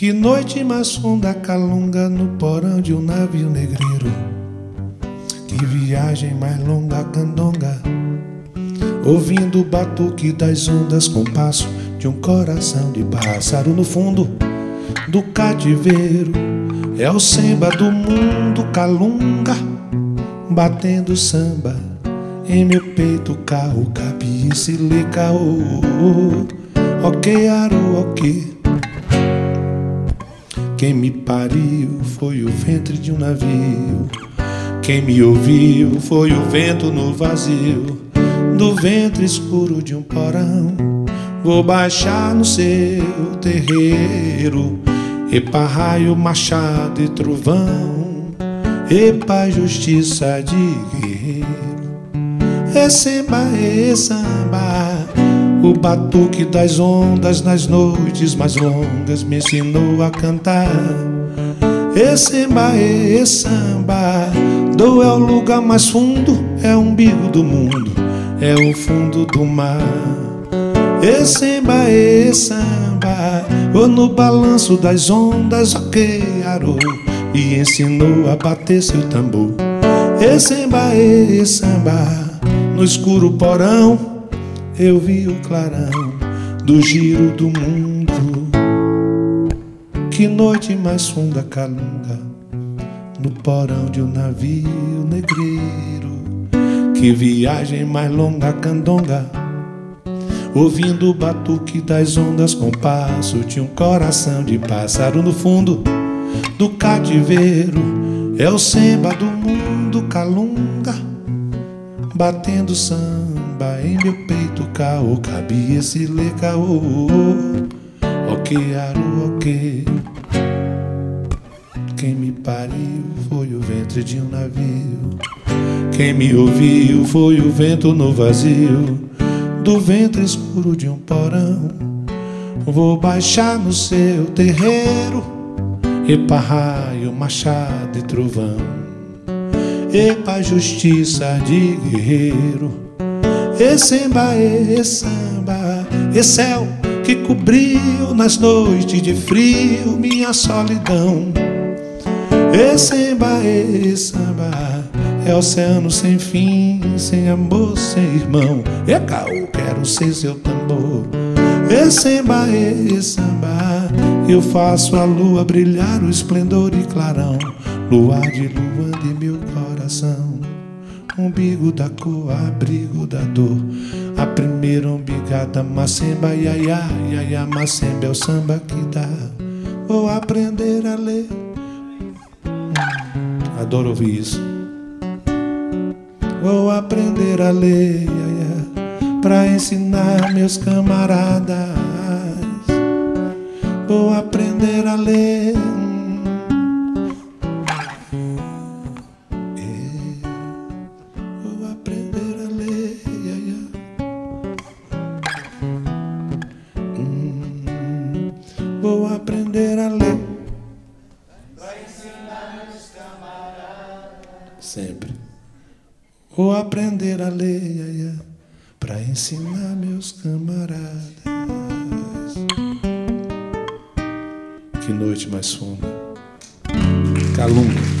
Que noite mais funda calunga no porão de um navio negreiro. Que viagem mais longa candonga. Ouvindo o batuque das ondas com passo de um coração de pássaro no fundo do cativeiro. É o samba do mundo calunga, batendo samba em meu peito, carro, capi, se lê caô. Ok, aro, ok. Quem me pariu foi o ventre de um navio. Quem me ouviu foi o vento no vazio do ventre escuro de um porão. Vou baixar no seu terreiro, epa raio, machado e trovão, epa justiça de guerreiro. É samba, é samba, o batuque das ondas nas noites mais longas me ensinou a cantar. E samba, samba, do é o lugar mais fundo, é o umbigo do mundo, é o fundo do mar. E samba, samba, ou no balanço das ondas, ok, arou, e ensinou a bater seu tambor. E samba, samba, no escuro porão, eu vi o clarão do giro do mundo. Que noite mais funda calunga no porão de um navio negreiro. Que viagem mais longa candonga. Ouvindo o batuque das ondas com passo de um coração de pássaro no fundo do cativeiro. É o samba do mundo calunga, batendo samba em meu peito, caô, cabia esse lê caô. Ok, aru, ok. Quem me pariu foi o ventre de um navio. Quem me ouviu foi o vento no vazio do ventre escuro de um porão. Vou baixar no seu terreiro, epa raio, machado e trovão. Epa justiça de guerreiro, e samba, e samba, céu que cobriu nas noites de frio minha solidão. E samba, e samba, é oceano sem fim, sem amor, sem irmão. E caô, quero ser seu tambor. E samba, e samba, eu faço a lua brilhar o esplendor e clarão. Luar de lua de meu coração. Umbigo da cor, abrigo da dor. A primeira umbigada, macemba, iaia, iaia, macemba é o samba que dá. Vou aprender a ler. Adoro ouvir isso. Vou aprender a ler iaia, pra ensinar meus camaradas. Vou aprender a ler. Sempre. Vou aprender a ler, pra ensinar meus camaradas. Que noite mais funda. Calunga.